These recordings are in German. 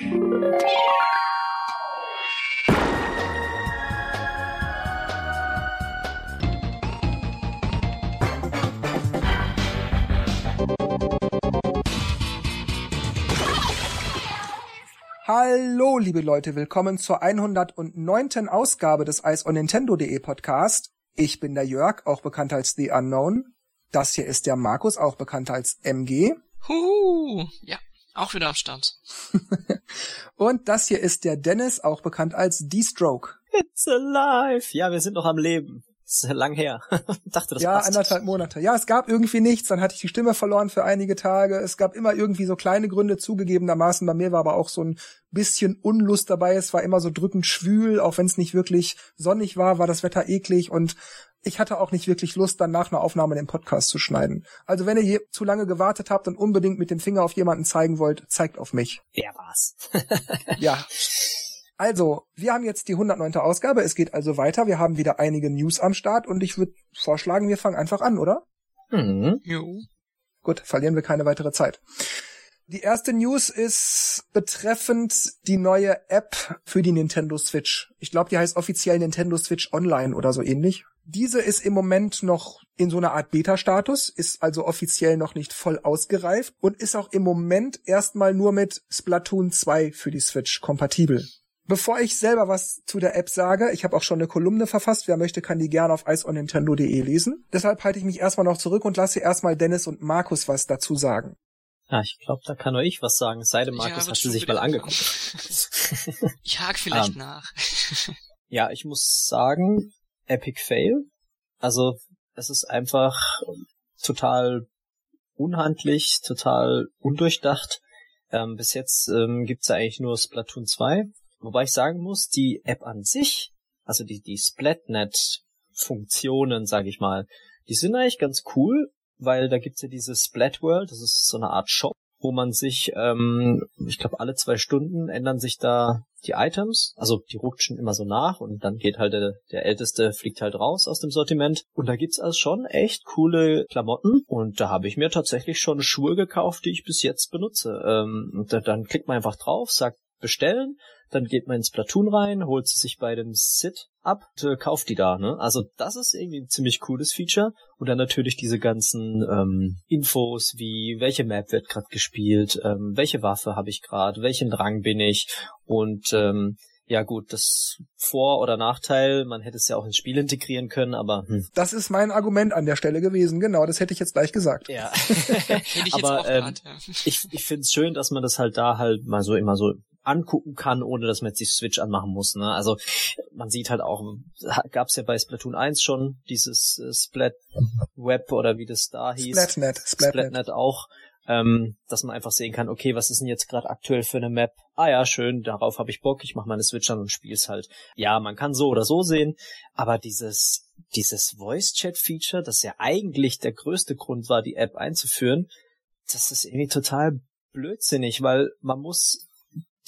Hallo, liebe Leute, willkommen zur 109. Ausgabe des Ice on Nintendo.de Podcast. Ich bin der Jörg, auch bekannt als The Unknown. Das hier ist der Markus, auch bekannt als MG. Huhu, ja, auch wieder am Start. Und das hier ist der Dennis, auch bekannt als D-Stroke. It's alive. Ja, wir sind noch am Leben. Das ist lang her. Dachte, das ja, passt. anderthalb Monate. Ja, es gab irgendwie nichts. Dann hatte ich die Stimme verloren für einige Tage. Es gab immer irgendwie so kleine Gründe zugegebenermaßen. Bei mir war aber auch so ein bisschen Unlust dabei. Es war immer so drückend schwül. Auch wenn es nicht wirklich sonnig war, war das Wetter eklig. Und ich hatte auch nicht wirklich Lust, dann nach einer Aufnahme den Podcast zu schneiden. Also wenn ihr hier zu lange gewartet habt und unbedingt mit dem Finger auf jemanden zeigen wollt, zeigt auf mich. Wer war's? ja. Also, wir haben jetzt die 109. Ausgabe. Es geht also weiter. Wir haben wieder einige News am Start und ich würde vorschlagen, wir fangen einfach an, oder? Mhm. Jo. Gut, verlieren wir keine weitere Zeit. Die erste News ist betreffend die neue App für die Nintendo Switch. Ich glaube, die heißt offiziell Nintendo Switch Online oder so ähnlich. Diese ist im Moment noch in so einer Art Beta-Status, ist also offiziell noch nicht voll ausgereift und ist auch im Moment erstmal nur mit Splatoon 2 für die Switch kompatibel. Bevor ich selber was zu der App sage, ich habe auch schon eine Kolumne verfasst, wer möchte, kann die gerne auf iceonnintendo.de lesen. Deshalb halte ich mich erstmal noch zurück und lasse erstmal Dennis und Markus was dazu sagen. Ja, ich glaube, da kann nur ich was sagen. Es sei denn, Markus Ja, hast du wird sich mal angeguckt. Ich hake vielleicht Ähm. nach. ja, ich muss sagen, Epic Fail. Also, es ist einfach total unhandlich, total undurchdacht. Ähm, bis jetzt ähm, gibt's ja eigentlich nur Splatoon 2. Wobei ich sagen muss, die App an sich, also die, die Splatnet-Funktionen, sage ich mal, die sind eigentlich ganz cool, weil da gibt's ja diese Splat World, das ist so eine Art Shop, wo man sich, ähm, ich glaube, alle zwei Stunden ändern sich da die Items, also die rutschen immer so nach und dann geht halt der, der Älteste fliegt halt raus aus dem Sortiment. Und da gibt's also schon echt coole Klamotten und da habe ich mir tatsächlich schon Schuhe gekauft, die ich bis jetzt benutze. Ähm, da, dann klickt man einfach drauf, sagt bestellen, dann geht man ins Platoon rein, holt sie sich bei dem Sit ab und äh, kauft die da. Ne? Also das ist irgendwie ein ziemlich cooles Feature. Und dann natürlich diese ganzen ähm, Infos wie welche Map wird gerade gespielt, ähm, welche Waffe habe ich gerade, welchen Rang bin ich und ähm, ja gut, das Vor- oder Nachteil, man hätte es ja auch ins Spiel integrieren können, aber hm. Das ist mein Argument an der Stelle gewesen. Genau, das hätte ich jetzt gleich gesagt. ja. Ich aber ähm, ja. ich, ich finde es schön, dass man das halt da halt mal so immer so angucken kann, ohne dass man jetzt die Switch anmachen muss. Ne? Also man sieht halt auch, gab es ja bei Splatoon 1 schon dieses äh, Splat Web oder wie das da hieß. Splatnet, Splatnet. Splatnet auch, ähm, dass man einfach sehen kann, okay, was ist denn jetzt gerade aktuell für eine Map? Ah ja, schön, darauf habe ich Bock, ich mache meine Switch an und spiel's halt. Ja, man kann so oder so sehen, aber dieses dieses Voice Chat Feature, das ja eigentlich der größte Grund war, die App einzuführen, das ist irgendwie total blödsinnig, weil man muss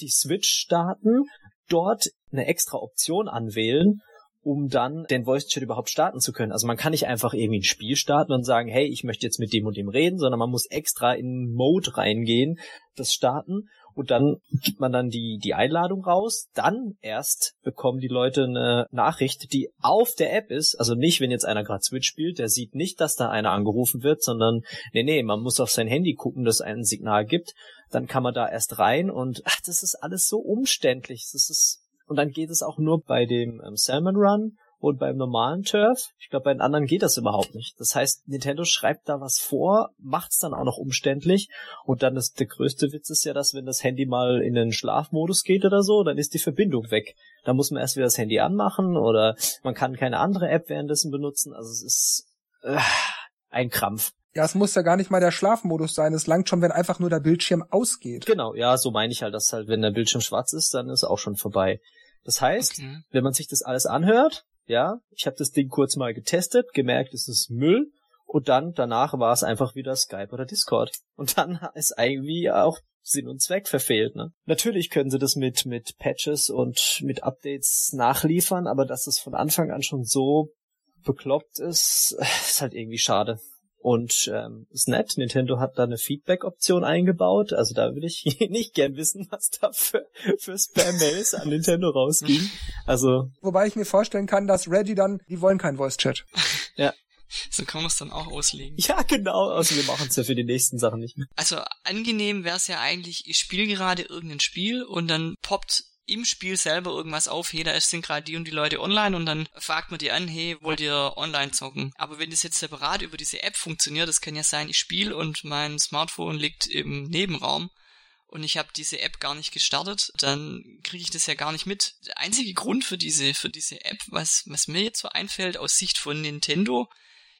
die Switch starten, dort eine extra Option anwählen, um dann den Voice Chat überhaupt starten zu können. Also man kann nicht einfach irgendwie ein Spiel starten und sagen, hey, ich möchte jetzt mit dem und dem reden, sondern man muss extra in Mode reingehen, das starten und dann gibt man dann die, die Einladung raus. Dann erst bekommen die Leute eine Nachricht, die auf der App ist. Also nicht, wenn jetzt einer gerade Switch spielt, der sieht nicht, dass da einer angerufen wird, sondern nee, nee, man muss auf sein Handy gucken, dass ein Signal gibt. Dann kann man da erst rein und ach, das ist alles so umständlich. Das ist und dann geht es auch nur bei dem ähm, Salmon Run und beim normalen Turf. Ich glaube, bei den anderen geht das überhaupt nicht. Das heißt, Nintendo schreibt da was vor, macht's dann auch noch umständlich. Und dann ist der größte Witz ist ja, dass wenn das Handy mal in den Schlafmodus geht oder so, dann ist die Verbindung weg. Da muss man erst wieder das Handy anmachen oder man kann keine andere App währenddessen benutzen. Also es ist äh, ein Krampf. Ja, es muss ja gar nicht mal der Schlafmodus sein. Es langt schon, wenn einfach nur der Bildschirm ausgeht. Genau, ja, so meine ich halt, dass halt, wenn der Bildschirm schwarz ist, dann ist auch schon vorbei. Das heißt, Okay. wenn man sich das alles anhört, ja, ich habe das Ding kurz mal getestet, gemerkt, es ist Müll und dann danach war es einfach wieder Skype oder Discord und dann ist irgendwie auch Sinn und Zweck verfehlt. Ne? Natürlich können sie das mit mit Patches und mit Updates nachliefern, aber dass es von Anfang an schon so bekloppt ist, ist halt irgendwie schade. Und ähm, ist nett, Nintendo hat da eine Feedback-Option eingebaut. Also da würde ich nicht gern wissen, was da für, für Spam-Mails an Nintendo rausging. Also. Wobei ich mir vorstellen kann, dass Reggie dann, die wollen keinen Voice-Chat. Ja. So kann man es dann auch auslegen. Ja, genau. Also wir machen es ja für die nächsten Sachen nicht mehr. Also angenehm wäre es ja eigentlich, ich spiele gerade irgendein Spiel und dann poppt im Spiel selber irgendwas auf, hey, da sind gerade die und die Leute online und dann fragt man die an, hey, wollt ihr online zocken? Aber wenn das jetzt separat über diese App funktioniert, das kann ja sein, ich spiele und mein Smartphone liegt im Nebenraum und ich habe diese App gar nicht gestartet, dann kriege ich das ja gar nicht mit. Der einzige Grund für diese für diese App, was was mir jetzt so einfällt aus Sicht von Nintendo,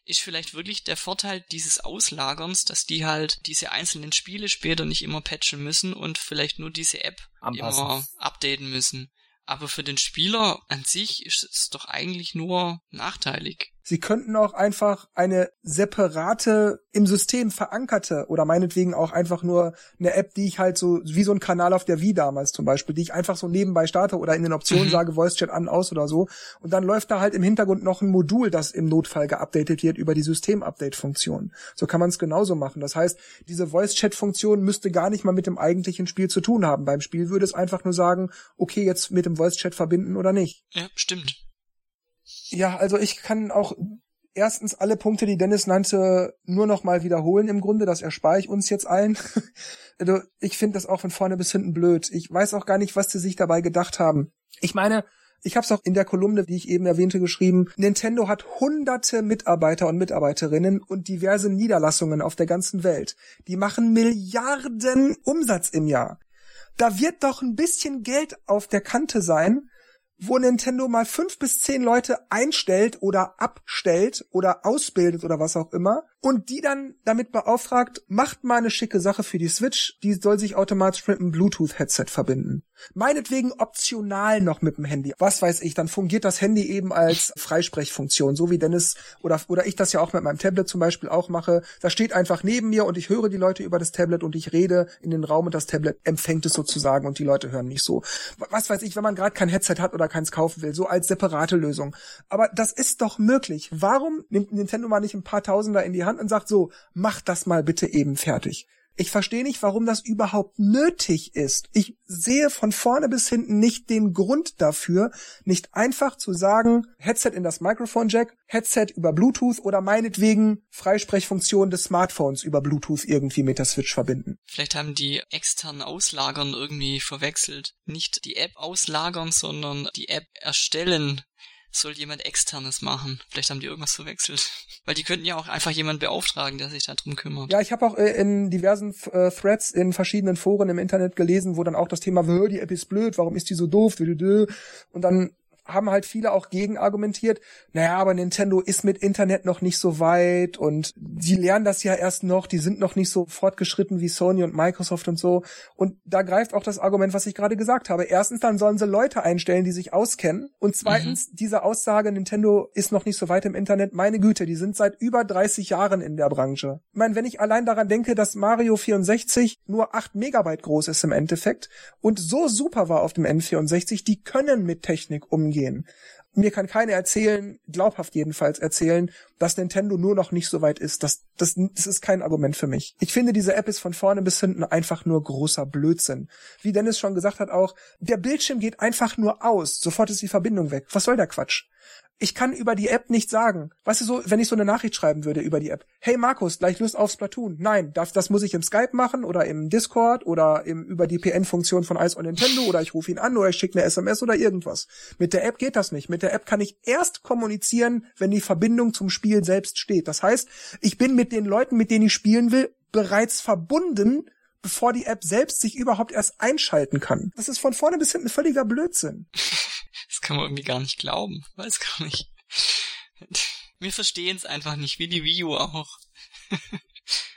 ist vielleicht wirklich der Vorteil dieses Auslagerns, dass die halt diese einzelnen Spiele später nicht immer patchen müssen und vielleicht nur diese App Anpassen. immer updaten müssen. Aber für den Spieler an sich ist es doch eigentlich nur nachteilig. Sie könnten auch einfach eine separate, im System verankerte oder meinetwegen auch einfach nur eine App, die ich halt so, wie so ein Kanal auf der Wii damals zum Beispiel, die ich einfach so nebenbei starte oder in den Optionen Mhm. sage, Voice Chat an, aus oder so. Und dann läuft da halt im Hintergrund noch ein Modul, das im Notfall geupdatet wird über die System-Update-Funktion. So kann man es genauso machen. Das heißt, diese Voice Chat-Funktion müsste gar nicht mal mit dem eigentlichen Spiel zu tun haben. Beim Spiel würde es einfach nur sagen, okay, jetzt mit dem Voice Chat verbinden oder nicht. Ja, stimmt. Ja, also ich kann auch erstens alle Punkte, die Dennis nannte, nur noch mal wiederholen im Grunde. Das erspare ich uns jetzt allen. also ich finde das auch von vorne bis hinten blöd. Ich weiß auch gar nicht, was sie sich dabei gedacht haben. Ich meine, ich habe es auch in der Kolumne, die ich eben erwähnte, geschrieben. Nintendo hat hunderte Mitarbeiter und Mitarbeiterinnen und diverse Niederlassungen auf der ganzen Welt. Die machen Milliarden Umsatz im Jahr. Da wird doch ein bisschen Geld auf der Kante sein, wo Nintendo mal fünf bis zehn Leute einstellt oder abstellt oder ausbildet oder was auch immer und die dann damit beauftragt, macht mal eine schicke Sache für die Switch, die soll sich automatisch mit einem Bluetooth-Headset verbinden. Meinetwegen optional noch mit dem Handy. Was weiß ich, dann fungiert das Handy eben als Freisprechfunktion, so wie Dennis oder, oder ich das ja auch mit meinem Tablet zum Beispiel auch mache. Da steht einfach neben mir und ich höre die Leute über das Tablet und ich rede in den Raum und das Tablet empfängt es sozusagen und die Leute hören mich so. Was weiß ich, wenn man gerade kein Headset hat oder keins kaufen will, so als separate Lösung. Aber das ist doch möglich. Warum nimmt Nintendo mal nicht ein paar Tausender in die Hand und sagt so, mach das mal bitte eben fertig? Ich verstehe nicht, warum das überhaupt nötig ist. Ich sehe von vorne bis hinten nicht den Grund dafür, nicht einfach zu sagen, Headset in das Microphone Jack, Headset über Bluetooth oder meinetwegen Freisprechfunktion des Smartphones über Bluetooth irgendwie mit der Switch verbinden. Vielleicht haben die externen Auslagern irgendwie verwechselt. Nicht die App auslagern, sondern die App erstellen soll jemand externes machen. Vielleicht haben die irgendwas verwechselt. Weil die könnten ja auch einfach jemanden beauftragen, der sich darum kümmert. Ja, ich habe auch äh, in diversen äh, Threads in verschiedenen Foren im Internet gelesen, wo dann auch das Thema, "Wö, die App ist blöd, warum ist die so doof? Dö, dö, dö." Und dann haben halt viele auch gegen argumentiert, naja, aber Nintendo ist mit Internet noch nicht so weit und die lernen das ja erst noch, die sind noch nicht so fortgeschritten wie Sony und Microsoft und so. Und da greift auch das Argument, was ich gerade gesagt habe. Erstens, dann sollen sie Leute einstellen, die sich auskennen. Und zweitens, diese Aussage, Nintendo ist noch nicht so weit im Internet, meine Güte, die sind seit über 30 Jahren in der Branche. Ich meine, wenn ich allein daran denke, dass Mario 64 nur 8 Megabyte groß ist im Endeffekt und so super war auf dem N64, die können mit Technik umgehen. Mir kann keiner erzählen, glaubhaft jedenfalls erzählen, dass Nintendo nur noch nicht so weit ist. Das, das, das ist kein Argument für mich. Ich finde, diese App ist von vorne bis hinten einfach nur großer Blödsinn. Wie Dennis schon gesagt hat auch, der Bildschirm geht einfach nur aus. Sofort ist die Verbindung weg. Was soll der Quatsch? Ich kann über die App nicht sagen. Weißt du so, wenn ich so eine Nachricht schreiben würde über die App. Hey Markus, gleich Lust auf Splatoon. Nein, das, das muss ich im Skype machen oder im Discord oder im, über die PN-Funktion von Ice on Nintendo oder ich rufe ihn an oder ich schicke eine SMS oder irgendwas. Mit der App geht das nicht. Mit der App kann ich erst kommunizieren, wenn die Verbindung zum Spiel selbst steht. Das heißt, ich bin mit den Leuten, mit denen ich spielen will, bereits verbunden, bevor die App selbst sich überhaupt erst einschalten kann. Das ist von vorne bis hinten völliger Blödsinn. Das kann man irgendwie gar nicht glauben. Weiß gar nicht. Wir verstehen es einfach nicht, wie die Wii U auch.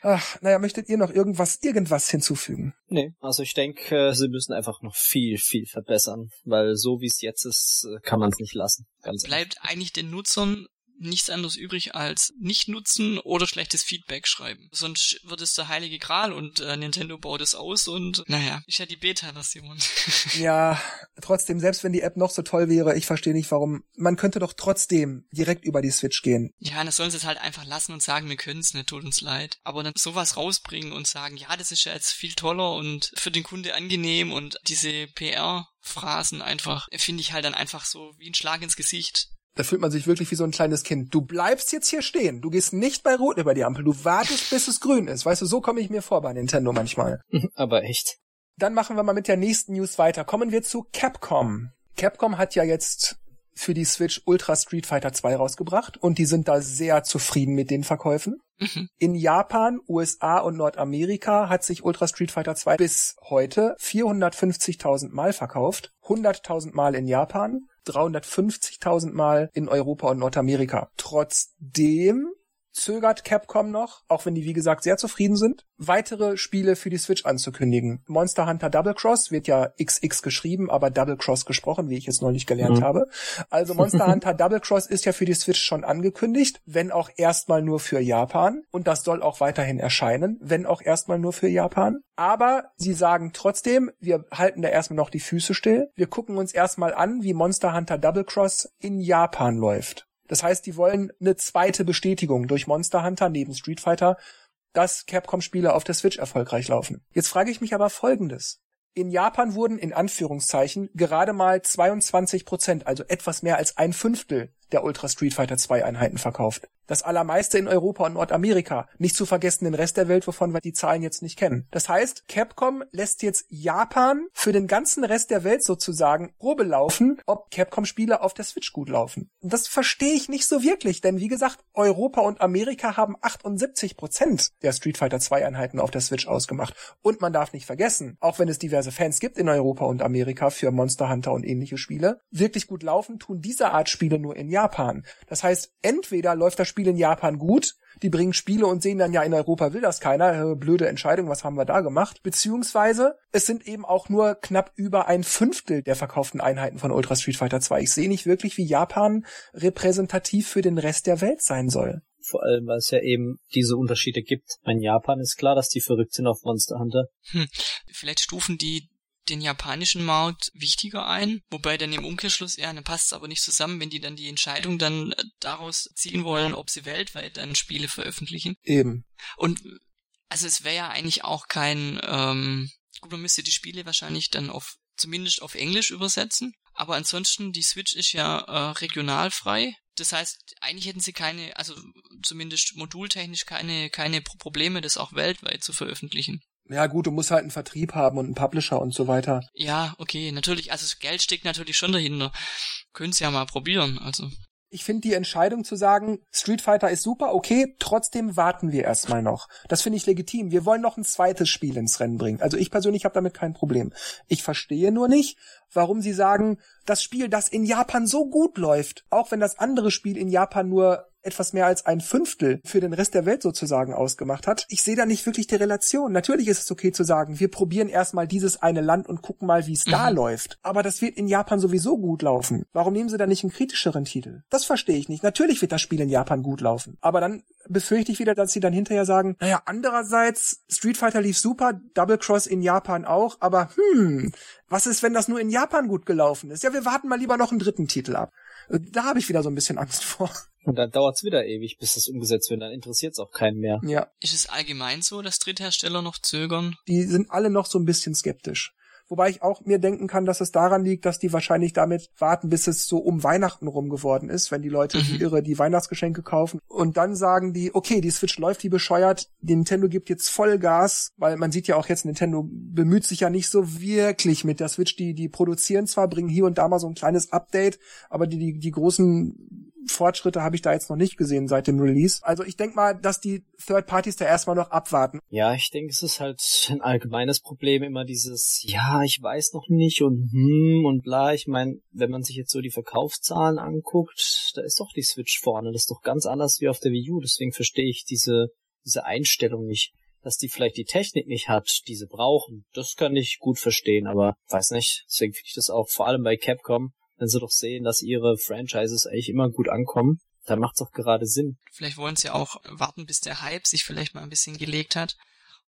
Ach, naja, möchtet ihr noch irgendwas, irgendwas hinzufügen? Nee, also ich denke, sie müssen einfach noch viel, viel verbessern, weil so wie es jetzt ist, kann man es nicht lassen. Ganz Bleibt eigentlich den Nutzern nichts anderes übrig als nicht nutzen oder schlechtes Feedback schreiben. Sonst wird es der heilige Gral und äh, Nintendo baut es aus und naja, ist ja die Beta-Version. ja, trotzdem, selbst wenn die App noch so toll wäre, ich verstehe nicht, warum. Man könnte doch trotzdem direkt über die Switch gehen. Ja, das sollen sie es halt einfach lassen und sagen, wir können es nicht, tut uns leid. Aber dann sowas rausbringen und sagen, ja, das ist ja jetzt viel toller und für den Kunde angenehm und diese PR-Phrasen einfach, finde ich halt dann einfach so wie ein Schlag ins Gesicht. Da fühlt man sich wirklich wie so ein kleines Kind. Du bleibst jetzt hier stehen. Du gehst nicht bei Rot über die Ampel. Du wartest, bis es grün ist. Weißt du, so komme ich mir vor bei Nintendo manchmal. Aber echt. Dann machen wir mal mit der nächsten News weiter. Kommen wir zu Capcom. Capcom hat ja jetzt für die Switch Ultra Street Fighter 2 rausgebracht und die sind da sehr zufrieden mit den Verkäufen. Mhm. In Japan, USA und Nordamerika hat sich Ultra Street Fighter 2 bis heute 450.000 Mal verkauft, 100.000 Mal in Japan, 350.000 Mal in Europa und Nordamerika. Trotzdem zögert Capcom noch, auch wenn die wie gesagt sehr zufrieden sind, weitere Spiele für die Switch anzukündigen. Monster Hunter Double Cross wird ja XX geschrieben, aber Double Cross gesprochen, wie ich jetzt neulich gelernt mhm. habe. Also Monster Hunter Double Cross ist ja für die Switch schon angekündigt, wenn auch erstmal nur für Japan und das soll auch weiterhin erscheinen, wenn auch erstmal nur für Japan. Aber sie sagen trotzdem, wir halten da erstmal noch die Füße still. Wir gucken uns erstmal an, wie Monster Hunter Double Cross in Japan läuft. Das heißt, die wollen eine zweite Bestätigung durch Monster Hunter neben Street Fighter, dass Capcom-Spiele auf der Switch erfolgreich laufen. Jetzt frage ich mich aber Folgendes. In Japan wurden in Anführungszeichen gerade mal 22 Prozent, also etwas mehr als ein Fünftel der Ultra Street Fighter 2 Einheiten verkauft. Das allermeiste in Europa und Nordamerika. Nicht zu vergessen den Rest der Welt, wovon wir die Zahlen jetzt nicht kennen. Das heißt, Capcom lässt jetzt Japan für den ganzen Rest der Welt sozusagen Probe laufen, ob Capcom-Spiele auf der Switch gut laufen. Und das verstehe ich nicht so wirklich, denn wie gesagt, Europa und Amerika haben 78 Prozent der Street Fighter 2 Einheiten auf der Switch ausgemacht. Und man darf nicht vergessen, auch wenn es diverse Fans gibt in Europa und Amerika für Monster Hunter und ähnliche Spiele, wirklich gut laufen tun diese Art Spiele nur in Japan. Das heißt, entweder läuft das Spiel in Japan gut, die bringen Spiele und sehen dann ja in Europa will das keiner, äh, blöde Entscheidung, was haben wir da gemacht? Beziehungsweise es sind eben auch nur knapp über ein Fünftel der verkauften Einheiten von Ultra Street Fighter 2. Ich sehe nicht wirklich, wie Japan repräsentativ für den Rest der Welt sein soll vor allem, weil es ja eben diese Unterschiede gibt. In Japan ist klar, dass die verrückt sind auf Monster Hunter. Hm. Vielleicht stufen die den japanischen Markt wichtiger ein, wobei dann im Umkehrschluss, ja, dann passt es aber nicht zusammen, wenn die dann die Entscheidung dann äh, daraus ziehen wollen, ob sie weltweit dann Spiele veröffentlichen. Eben. Und also es wäre ja eigentlich auch kein, ähm, gut, man müsste die Spiele wahrscheinlich dann auf, zumindest auf Englisch übersetzen, aber ansonsten, die Switch ist ja äh, regionalfrei. Das heißt, eigentlich hätten sie keine, also zumindest modultechnisch keine, keine Probleme, das auch weltweit zu veröffentlichen. Ja gut, du musst halt einen Vertrieb haben und einen Publisher und so weiter. Ja, okay, natürlich, also das Geld steckt natürlich schon dahinter. Könnt's ja mal probieren, also. Ich finde die Entscheidung zu sagen, Street Fighter ist super, okay, trotzdem warten wir erstmal noch. Das finde ich legitim. Wir wollen noch ein zweites Spiel ins Rennen bringen. Also ich persönlich habe damit kein Problem. Ich verstehe nur nicht, warum sie sagen, das Spiel, das in Japan so gut läuft, auch wenn das andere Spiel in Japan nur etwas mehr als ein Fünftel für den Rest der Welt sozusagen ausgemacht hat. Ich sehe da nicht wirklich die Relation. Natürlich ist es okay zu sagen, wir probieren erstmal dieses eine Land und gucken mal, wie es mhm. da läuft. Aber das wird in Japan sowieso gut laufen. Warum nehmen sie da nicht einen kritischeren Titel? Das verstehe ich nicht. Natürlich wird das Spiel in Japan gut laufen. Aber dann befürchte ich wieder, dass sie dann hinterher sagen, naja, andererseits, Street Fighter lief super, Double Cross in Japan auch, aber hm, was ist, wenn das nur in Japan gut gelaufen ist? Ja, wir warten mal lieber noch einen dritten Titel ab. Da habe ich wieder so ein bisschen Angst vor. Und dann dauert's wieder ewig, bis das umgesetzt wird. Dann interessiert's auch keinen mehr. Ja. Ist es allgemein so, dass Dritthersteller noch zögern? Die sind alle noch so ein bisschen skeptisch. Wobei ich auch mir denken kann, dass es daran liegt, dass die wahrscheinlich damit warten, bis es so um Weihnachten rum geworden ist, wenn die Leute mhm. irre die Weihnachtsgeschenke kaufen. Und dann sagen die, okay, die Switch läuft wie bescheuert, Nintendo gibt jetzt Vollgas, weil man sieht ja auch jetzt, Nintendo bemüht sich ja nicht so wirklich mit der Switch. Die, die produzieren zwar, bringen hier und da mal so ein kleines Update, aber die, die, die großen Fortschritte habe ich da jetzt noch nicht gesehen seit dem Release. Also ich denke mal, dass die Third Parties da erstmal noch abwarten. Ja, ich denke, es ist halt ein allgemeines Problem immer dieses, ja, ich weiß noch nicht und hm und bla. Ich meine, wenn man sich jetzt so die Verkaufszahlen anguckt, da ist doch die Switch vorne. Das ist doch ganz anders wie auf der Wii U. Deswegen verstehe ich diese, diese Einstellung nicht. Dass die vielleicht die Technik nicht hat, die sie brauchen, das kann ich gut verstehen, aber weiß nicht. Deswegen finde ich das auch vor allem bei Capcom wenn sie doch sehen, dass ihre Franchises eigentlich immer gut ankommen, dann macht's auch gerade Sinn. Vielleicht wollen sie auch warten, bis der Hype sich vielleicht mal ein bisschen gelegt hat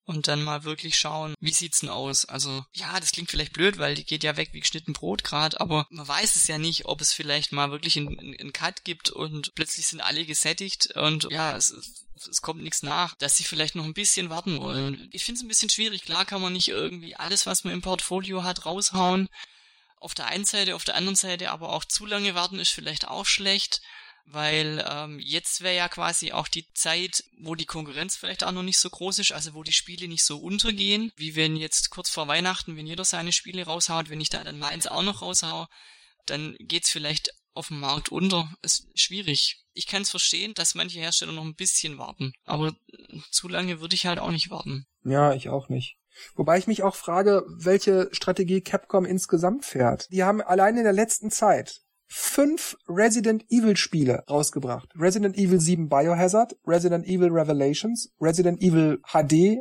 und dann mal wirklich schauen, wie sieht's denn aus? Also, ja, das klingt vielleicht blöd, weil die geht ja weg wie geschnitten Brot gerade, aber man weiß es ja nicht, ob es vielleicht mal wirklich einen, einen Cut gibt und plötzlich sind alle gesättigt und ja, es, es kommt nichts nach, dass sie vielleicht noch ein bisschen warten wollen. Ich finde es ein bisschen schwierig. Klar kann man nicht irgendwie alles, was man im Portfolio hat, raushauen. Auf der einen Seite, auf der anderen Seite aber auch zu lange warten ist vielleicht auch schlecht weil ähm, jetzt wäre ja quasi auch die Zeit, wo die Konkurrenz vielleicht auch noch nicht so groß ist, also wo die Spiele nicht so untergehen, wie wenn jetzt kurz vor Weihnachten, wenn jeder seine Spiele raushaut, wenn ich da dann meins auch noch raushau, dann geht's vielleicht auf dem Markt unter. Ist schwierig. Ich kann es verstehen, dass manche Hersteller noch ein bisschen warten, aber zu lange würde ich halt auch nicht warten. Ja, ich auch nicht. Wobei ich mich auch frage, welche Strategie Capcom insgesamt fährt. Die haben allein in der letzten Zeit fünf Resident Evil Spiele rausgebracht. Resident Evil 7 Biohazard, Resident Evil Revelations, Resident Evil HD,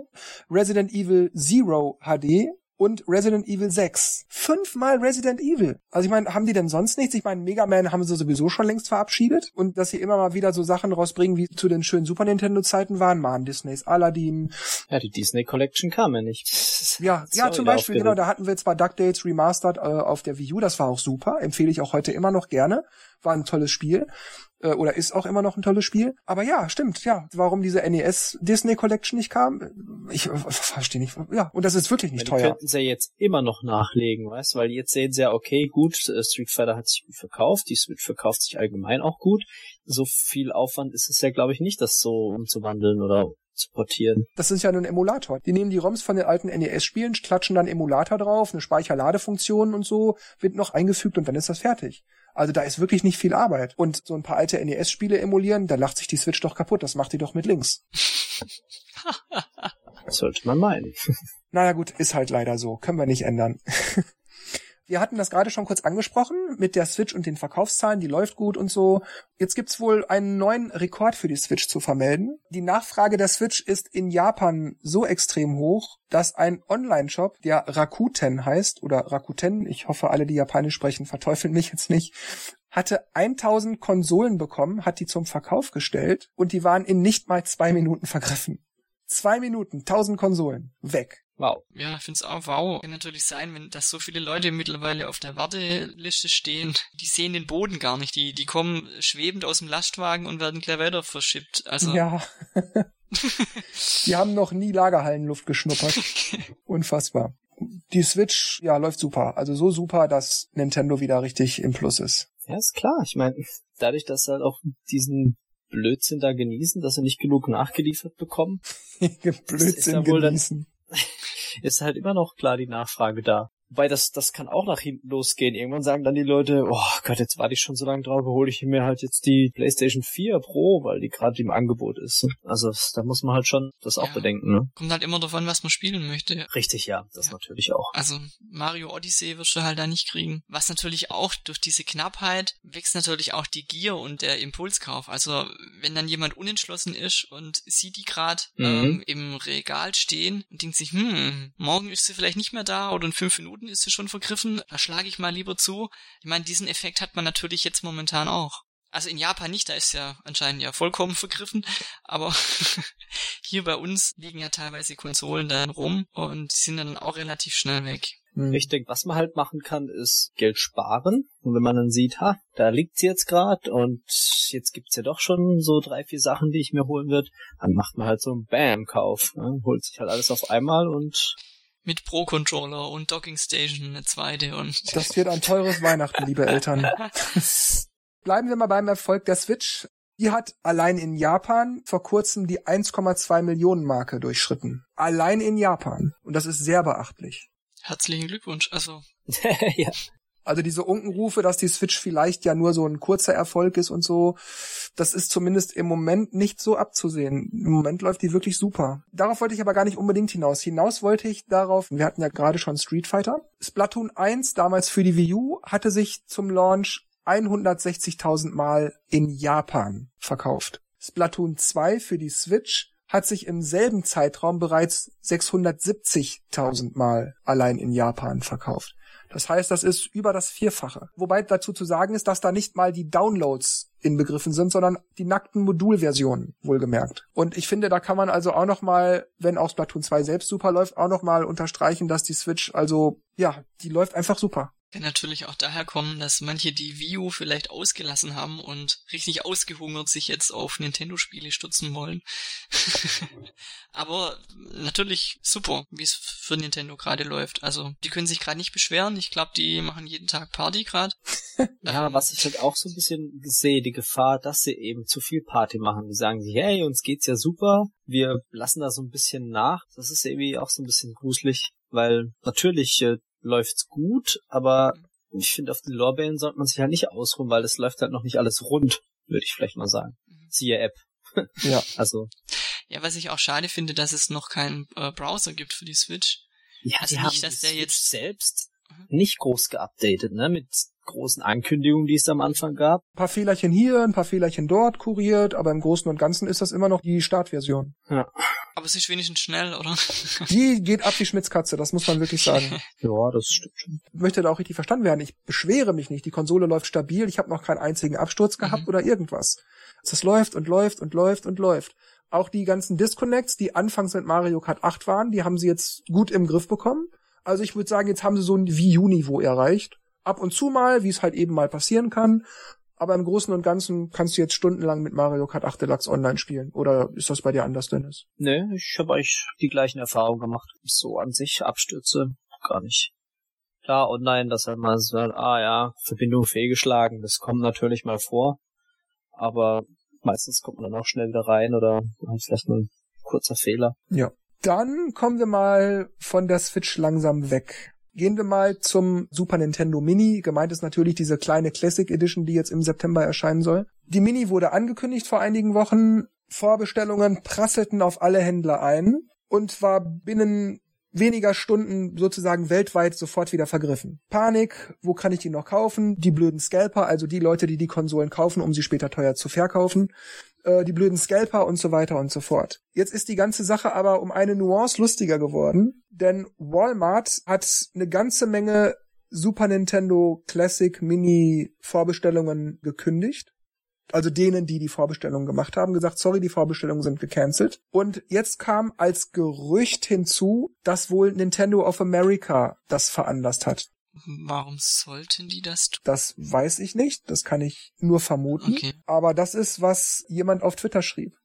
Resident Evil Zero HD, und Resident Evil 6. Fünfmal Resident Evil. Also ich meine, haben die denn sonst nichts? Ich meine, Mega Man haben sie sowieso schon längst verabschiedet. Und dass sie immer mal wieder so Sachen rausbringen, wie zu den schönen Super Nintendo-Zeiten waren, man Disneys Aladdin. Ja, die Disney Collection kam ja nicht. Ja, ja, zum Beispiel, genau, da hatten wir zwar DuckTales Remastered äh, auf der Wii U, das war auch super, empfehle ich auch heute immer noch gerne. War ein tolles Spiel äh, oder ist auch immer noch ein tolles Spiel. Aber ja, stimmt, ja. Warum diese NES Disney Collection nicht kam, ich äh, verstehe nicht. Ja, und das ist wirklich nicht ja, die teuer. könnten sie jetzt immer noch nachlegen, weißt du, weil jetzt sehen sie ja, okay, gut, äh, Street Fighter hat sich gut verkauft, die Switch verkauft sich allgemein auch gut. So viel Aufwand ist es ja, glaube ich, nicht, das so umzuwandeln oder zu portieren. Das ist ja nur ein Emulator. Die nehmen die ROMs von den alten NES-Spielen, klatschen dann Emulator drauf, eine Speicherladefunktion und so, wird noch eingefügt und dann ist das fertig. Also da ist wirklich nicht viel Arbeit. Und so ein paar alte NES-Spiele emulieren, da lacht sich die Switch doch kaputt. Das macht die doch mit links. sollte man meinen. naja gut, ist halt leider so. Können wir nicht ändern. Wir hatten das gerade schon kurz angesprochen mit der Switch und den Verkaufszahlen, die läuft gut und so. Jetzt gibt's wohl einen neuen Rekord für die Switch zu vermelden. Die Nachfrage der Switch ist in Japan so extrem hoch, dass ein Online-Shop, der Rakuten heißt, oder Rakuten, ich hoffe alle, die Japanisch sprechen, verteufeln mich jetzt nicht, hatte 1000 Konsolen bekommen, hat die zum Verkauf gestellt und die waren in nicht mal zwei Minuten vergriffen. Zwei Minuten, 1000 Konsolen, weg. Wow. Ja, ich finde es auch wow. Kann natürlich sein, wenn das so viele Leute mittlerweile auf der Warteliste stehen, die sehen den Boden gar nicht. Die, die kommen schwebend aus dem Lastwagen und werden gleich weiter verschippt. Also. Ja. die haben noch nie Lagerhallenluft geschnuppert. Unfassbar. Die Switch, ja, läuft super. Also so super, dass Nintendo wieder richtig im Plus ist. Ja, ist klar. Ich meine, dadurch, dass sie halt auch diesen Blödsinn da genießen, dass sie nicht genug nachgeliefert bekommen. Blödsinn genießen. Dann, ist halt immer noch klar die Nachfrage da. Wobei das, das kann auch nach hinten losgehen. Irgendwann sagen dann die Leute, oh Gott, jetzt warte ich schon so lange drauf, hole ich mir halt jetzt die PlayStation 4 Pro, weil die gerade im Angebot ist. Also da muss man halt schon das auch ja, bedenken, ne? Kommt halt immer davon, was man spielen möchte. Richtig, ja, das ja. natürlich auch. Also Mario Odyssey wirst du halt da nicht kriegen. Was natürlich auch durch diese Knappheit wächst natürlich auch die Gier und der Impulskauf. Also wenn dann jemand unentschlossen ist und sieht die gerade mhm. ähm, im Regal stehen und denkt sich, hm, morgen ist sie vielleicht nicht mehr da oder in fünf Minuten Minuten ist sie schon vergriffen, da schlage ich mal lieber zu. Ich meine, diesen Effekt hat man natürlich jetzt momentan auch. Also in Japan nicht, da ist ja anscheinend ja vollkommen vergriffen, aber hier bei uns liegen ja teilweise Konsolen dann rum und sind dann auch relativ schnell weg. Hm. Ich denke, was man halt machen kann, ist Geld sparen. Und wenn man dann sieht, ha, da liegt's jetzt gerade und jetzt gibt's ja doch schon so drei, vier Sachen, die ich mir holen wird, dann macht man halt so einen Bam-Kauf. Ne? Holt sich halt alles auf einmal und mit Pro-Controller und Docking Station eine zweite und. Das wird ein teures Weihnachten, liebe Eltern. Bleiben wir mal beim Erfolg der Switch. Die hat allein in Japan vor kurzem die 1,2 Millionen Marke durchschritten. Allein in Japan. Und das ist sehr beachtlich. Herzlichen Glückwunsch. Also. ja. Also diese Unkenrufe, dass die Switch vielleicht ja nur so ein kurzer Erfolg ist und so, das ist zumindest im Moment nicht so abzusehen. Im Moment läuft die wirklich super. Darauf wollte ich aber gar nicht unbedingt hinaus. Hinaus wollte ich darauf, wir hatten ja gerade schon Street Fighter. Splatoon 1, damals für die Wii U, hatte sich zum Launch 160.000 Mal in Japan verkauft. Splatoon 2 für die Switch hat sich im selben Zeitraum bereits 670.000 Mal allein in Japan verkauft. Das heißt, das ist über das Vierfache. Wobei dazu zu sagen ist, dass da nicht mal die Downloads inbegriffen sind, sondern die nackten Modulversionen, wohlgemerkt. Und ich finde, da kann man also auch noch mal, wenn auch Splatoon 2 selbst super läuft, auch noch mal unterstreichen, dass die Switch also, ja, die läuft einfach super. Kann natürlich auch daher kommen, dass manche die Wii U vielleicht ausgelassen haben und richtig ausgehungert sich jetzt auf Nintendo-Spiele stützen wollen. Aber natürlich super, wie es für Nintendo gerade läuft. Also die können sich gerade nicht beschweren. Ich glaube, die machen jeden Tag Party gerade. ja, was ich halt auch so ein bisschen sehe, die Gefahr, dass sie eben zu viel Party machen. Die sagen sich, hey, uns geht's ja super, wir lassen da so ein bisschen nach. Das ist irgendwie auch so ein bisschen gruselig, weil natürlich äh, läuft's gut, aber ich finde, auf den Lorbeeren sollte man sich halt nicht ausruhen, weil es läuft halt noch nicht alles rund, würde ich vielleicht mal sagen. Mhm. Siehe App. ja. Also. Ja, was ich auch schade finde, dass es noch keinen äh, Browser gibt für die Switch. Ja, also die nicht, haben dass der Switch jetzt selbst mhm. nicht groß geupdatet, ne? Mit großen Ankündigungen, die es am Anfang gab. Ein paar Fehlerchen hier, ein paar Fehlerchen dort kuriert, aber im Großen und Ganzen ist das immer noch die Startversion. Ja. Aber es ist wenigstens schnell, oder? Die geht ab wie Schmitzkatze, das muss man wirklich sagen. ja, das stimmt schon. Möchte da auch richtig verstanden werden. Ich beschwere mich nicht. Die Konsole läuft stabil. Ich habe noch keinen einzigen Absturz gehabt mhm. oder irgendwas. Es läuft und läuft und läuft und läuft. Auch die ganzen Disconnects, die anfangs mit Mario Kart 8 waren, die haben sie jetzt gut im Griff bekommen. Also ich würde sagen, jetzt haben sie so ein Wii U-Niveau erreicht ab und zu mal, wie es halt eben mal passieren kann. Aber im Großen und Ganzen kannst du jetzt stundenlang mit Mario Kart 8 Deluxe online spielen. Oder ist das bei dir anders, Dennis? Nee, ich habe eigentlich die gleichen Erfahrungen gemacht. So an sich Abstürze gar nicht. Klar, online, dass halt mal so, ah ja, Verbindung fehlgeschlagen, das kommt natürlich mal vor. Aber meistens kommt man dann auch schnell wieder rein oder vielleicht nur ein kurzer Fehler. Ja. Dann kommen wir mal von der Switch langsam weg. Gehen wir mal zum Super Nintendo Mini. Gemeint ist natürlich diese kleine Classic Edition, die jetzt im September erscheinen soll. Die Mini wurde angekündigt vor einigen Wochen. Vorbestellungen prasselten auf alle Händler ein und war binnen weniger Stunden sozusagen weltweit sofort wieder vergriffen. Panik, wo kann ich die noch kaufen? Die blöden Scalper, also die Leute, die die Konsolen kaufen, um sie später teuer zu verkaufen. Äh, die blöden Scalper und so weiter und so fort. Jetzt ist die ganze Sache aber um eine Nuance lustiger geworden, denn Walmart hat eine ganze Menge Super Nintendo Classic Mini Vorbestellungen gekündigt also denen, die die Vorbestellung gemacht haben, gesagt, sorry, die Vorbestellungen sind gecancelt. Und jetzt kam als Gerücht hinzu, dass wohl Nintendo of America das veranlasst hat. Warum sollten die das tun? Das weiß ich nicht, das kann ich nur vermuten. Okay. Aber das ist, was jemand auf Twitter schrieb.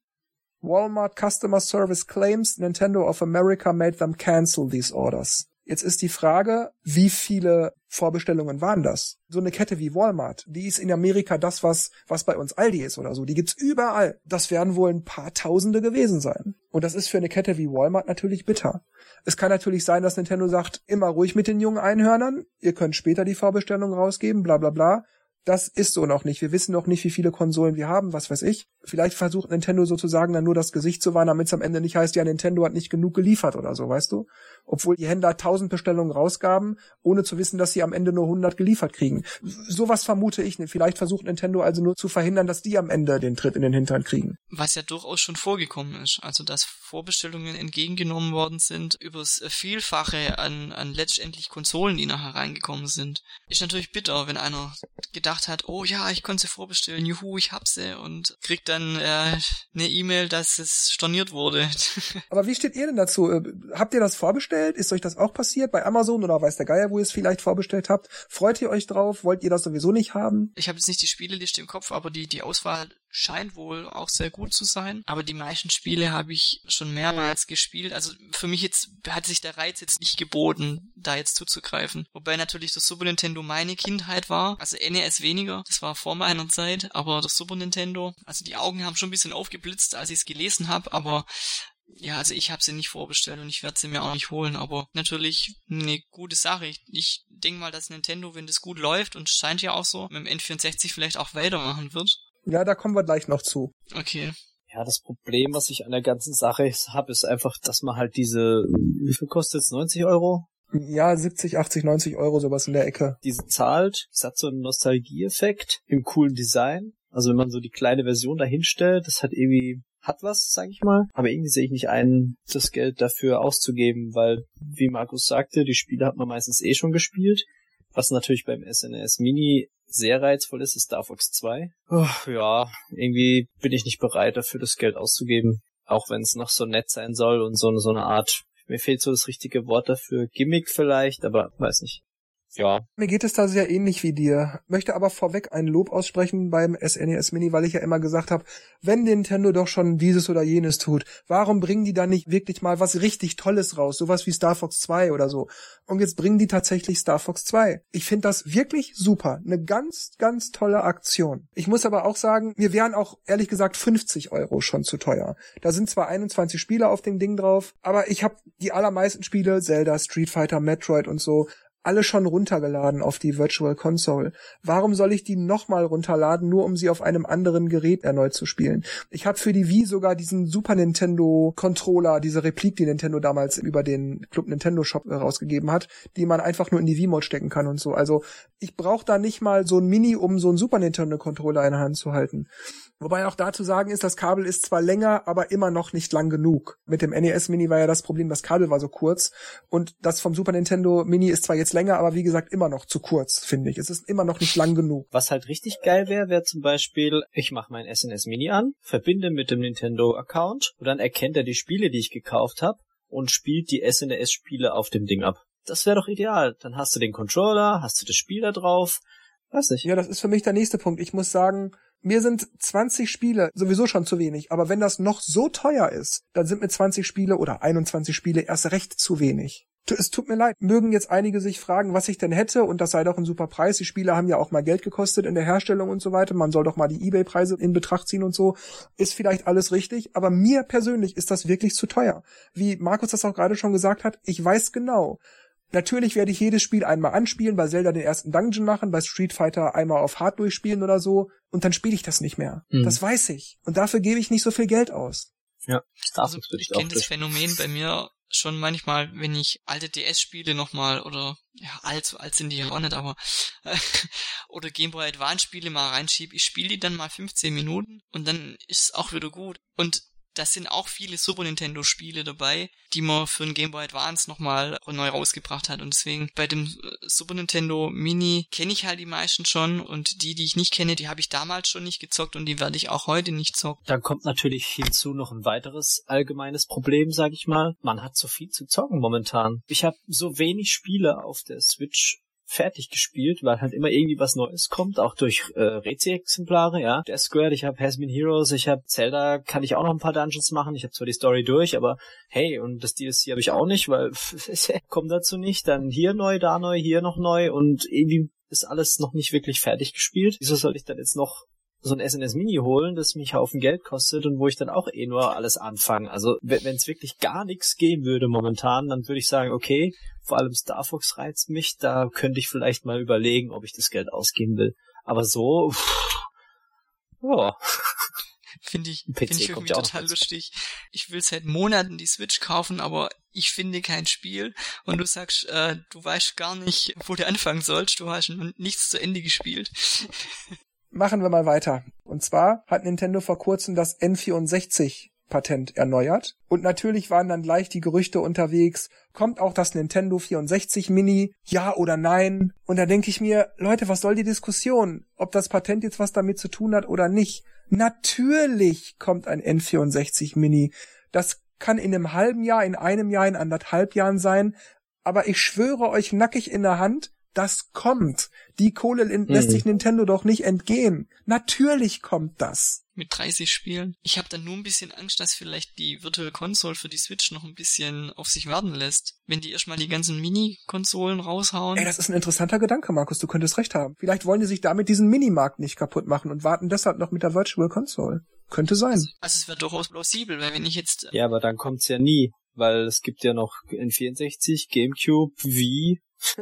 Walmart Customer Service claims Nintendo of America made them cancel these orders. Jetzt ist die Frage, wie viele Vorbestellungen waren das? So eine Kette wie Walmart, die ist in Amerika das, was, was bei uns Aldi ist oder so. Die gibt's überall. Das werden wohl ein paar Tausende gewesen sein. Und das ist für eine Kette wie Walmart natürlich bitter. Es kann natürlich sein, dass Nintendo sagt, immer ruhig mit den jungen Einhörnern. Ihr könnt später die Vorbestellung rausgeben, bla, bla, bla. Das ist so noch nicht. Wir wissen noch nicht, wie viele Konsolen wir haben, was weiß ich. Vielleicht versucht Nintendo sozusagen dann nur das Gesicht zu wahren, damit es am Ende nicht heißt, ja, Nintendo hat nicht genug geliefert oder so, weißt du? Obwohl die Händler tausend Bestellungen rausgaben, ohne zu wissen, dass sie am Ende nur 100 geliefert kriegen. Sowas vermute ich. Vielleicht versucht Nintendo also nur zu verhindern, dass die am Ende den Tritt in den Hintern kriegen. Was ja durchaus schon vorgekommen ist. Also, dass Vorbestellungen entgegengenommen worden sind übers Vielfache an, an letztendlich Konsolen, die nachher reingekommen sind. Ist natürlich bitter, wenn einer gedacht hat, oh ja, ich konnte sie vorbestellen, juhu, ich hab sie und kriegt dann äh, eine E-Mail, dass es storniert wurde. Aber wie steht ihr denn dazu? Äh, habt ihr das vorbestellt? Ist euch das auch passiert bei Amazon oder weiß der Geier, wo ihr es vielleicht vorbestellt habt? Freut ihr euch drauf? Wollt ihr das sowieso nicht haben? Ich habe jetzt nicht die Spieleliste im Kopf, aber die, die Auswahl scheint wohl auch sehr gut zu sein. Aber die meisten Spiele habe ich schon mehrmals gespielt. Also für mich jetzt hat sich der Reiz jetzt nicht geboten, da jetzt zuzugreifen. Wobei natürlich das Super Nintendo meine Kindheit war. Also NES weniger. Das war vor meiner Zeit. Aber das Super Nintendo, also die Augen haben schon ein bisschen aufgeblitzt, als ich es gelesen habe. Aber ja, also ich habe sie nicht vorbestellt und ich werde sie mir auch nicht holen, aber natürlich eine gute Sache. Ich, ich denke mal, dass Nintendo, wenn das gut läuft und scheint ja auch so, mit dem N64 vielleicht auch weitermachen wird. Ja, da kommen wir gleich noch zu. Okay. Ja, das Problem, was ich an der ganzen Sache habe, ist einfach, dass man halt diese, wie viel kostet es? 90 Euro? Ja, 70, 80, 90 Euro, sowas in der Ecke. Diese zahlt, es hat so einen Nostalgieeffekt im coolen Design. Also wenn man so die kleine Version dahinstellt, das hat irgendwie, hat was, sag ich mal. Aber irgendwie sehe ich nicht ein, das Geld dafür auszugeben, weil, wie Markus sagte, die Spiele hat man meistens eh schon gespielt. Was natürlich beim SNES Mini sehr reizvoll ist, ist Star Fox 2. Oh, ja, irgendwie bin ich nicht bereit dafür, das Geld auszugeben. Auch wenn es noch so nett sein soll und so, so eine Art, mir fehlt so das richtige Wort dafür, Gimmick vielleicht, aber weiß nicht ja. Mir geht es da sehr ähnlich wie dir. Möchte aber vorweg ein Lob aussprechen beim SNES e Mini, weil ich ja immer gesagt habe, wenn Nintendo doch schon dieses oder jenes tut, warum bringen die da nicht wirklich mal was richtig Tolles raus? Sowas wie Star Fox 2 oder so. Und jetzt bringen die tatsächlich Star Fox 2. Ich finde das wirklich super. Eine ganz, ganz tolle Aktion. Ich muss aber auch sagen, mir wären auch ehrlich gesagt 50 Euro schon zu teuer. Da sind zwar 21 Spiele auf dem Ding drauf, aber ich habe die allermeisten Spiele, Zelda, Street Fighter, Metroid und so, alle schon runtergeladen auf die Virtual Console. Warum soll ich die nochmal runterladen, nur um sie auf einem anderen Gerät erneut zu spielen? Ich habe für die Wii sogar diesen Super Nintendo Controller, diese Replik, die Nintendo damals über den Club Nintendo Shop rausgegeben hat, die man einfach nur in die Wii-Mode stecken kann und so. Also ich brauche da nicht mal so ein Mini, um so einen Super Nintendo Controller in der Hand zu halten. Wobei auch da sagen ist, das Kabel ist zwar länger, aber immer noch nicht lang genug. Mit dem NES Mini war ja das Problem, das Kabel war so kurz und das vom Super Nintendo Mini ist zwar jetzt länger, aber wie gesagt immer noch zu kurz, finde ich. Es ist immer noch nicht lang genug. Was halt richtig geil wäre, wäre zum Beispiel, ich mache mein SNES Mini an, verbinde mit dem Nintendo Account und dann erkennt er die Spiele, die ich gekauft habe und spielt die SNES Spiele auf dem Ding ab. Das wäre doch ideal. Dann hast du den Controller, hast du das Spiel da drauf. Weiß nicht. Ja, das ist für mich der nächste Punkt. Ich muss sagen, mir sind 20 Spiele sowieso schon zu wenig, aber wenn das noch so teuer ist, dann sind mir 20 Spiele oder 21 Spiele erst recht zu wenig. Es tut mir leid, mögen jetzt einige sich fragen, was ich denn hätte, und das sei doch ein super Preis. Die Spiele haben ja auch mal Geld gekostet in der Herstellung und so weiter. Man soll doch mal die Ebay-Preise in Betracht ziehen und so. Ist vielleicht alles richtig, aber mir persönlich ist das wirklich zu teuer. Wie Markus das auch gerade schon gesagt hat, ich weiß genau, Natürlich werde ich jedes Spiel einmal anspielen, bei Zelda den ersten Dungeon machen, bei Street Fighter einmal auf Hard durchspielen oder so und dann spiele ich das nicht mehr. Mhm. Das weiß ich. Und dafür gebe ich nicht so viel Geld aus. Ja, also ich kenne das Phänomen bei mir schon manchmal, wenn ich alte DS-Spiele nochmal oder ja, alt, so alt sind die ja auch nicht, aber oder Game Boy Advance Spiele mal reinschiebe, ich spiele die dann mal 15 Minuten und dann ist es auch wieder gut. Und da sind auch viele Super Nintendo Spiele dabei, die man für den Game Boy Advance nochmal neu rausgebracht hat. Und deswegen bei dem äh, Super Nintendo Mini kenne ich halt die meisten schon und die, die ich nicht kenne, die habe ich damals schon nicht gezockt und die werde ich auch heute nicht zocken. Dann kommt natürlich hinzu noch ein weiteres allgemeines Problem, sag ich mal. Man hat so viel zu zocken momentan. Ich habe so wenig Spiele auf der Switch fertig gespielt, weil halt immer irgendwie was Neues kommt, auch durch äh, Rätsel-Exemplare, ja. Der Squared, ich habe Hasmin Heroes, ich habe Zelda, kann ich auch noch ein paar Dungeons machen. Ich habe zwar die Story durch, aber hey, und das DLC habe ich auch nicht, weil kommt dazu nicht. Dann hier neu, da neu, hier noch neu und irgendwie ist alles noch nicht wirklich fertig gespielt. Wieso soll ich dann jetzt noch so ein SNS Mini holen, das mich Haufen Geld kostet und wo ich dann auch eh nur alles anfange. Also wenn es wirklich gar nichts geben würde momentan, dann würde ich sagen, okay, vor allem Star Fox reizt mich, da könnte ich vielleicht mal überlegen, ob ich das Geld ausgeben will. Aber so, pff, ja. Finde ich, finde ich irgendwie total lustig. Ich will seit Monaten die Switch kaufen, aber ich finde kein Spiel und du sagst, äh, du weißt gar nicht, wo du anfangen sollst. Du hast noch nichts zu Ende gespielt. Machen wir mal weiter. Und zwar hat Nintendo vor kurzem das N64 Patent erneuert. Und natürlich waren dann gleich die Gerüchte unterwegs, kommt auch das Nintendo 64 Mini, ja oder nein? Und da denke ich mir, Leute, was soll die Diskussion? Ob das Patent jetzt was damit zu tun hat oder nicht? Natürlich kommt ein N64 Mini. Das kann in einem halben Jahr, in einem Jahr, in anderthalb Jahren sein. Aber ich schwöre euch nackig in der Hand, das kommt. Die Kohle mhm. lässt sich Nintendo doch nicht entgehen. Natürlich kommt das. Mit 30 Spielen. Ich habe dann nur ein bisschen Angst, dass vielleicht die Virtual Console für die Switch noch ein bisschen auf sich warten lässt. Wenn die erstmal die ganzen Mini-Konsolen raushauen. Ey, das ist ein interessanter Gedanke, Markus. Du könntest recht haben. Vielleicht wollen die sich damit diesen Minimarkt nicht kaputt machen und warten deshalb noch mit der Virtual Console. Könnte sein. Also, also es wäre durchaus plausibel, weil wenn ich jetzt... Ja, aber dann kommt's ja nie weil es gibt ja noch N64, GameCube, Wii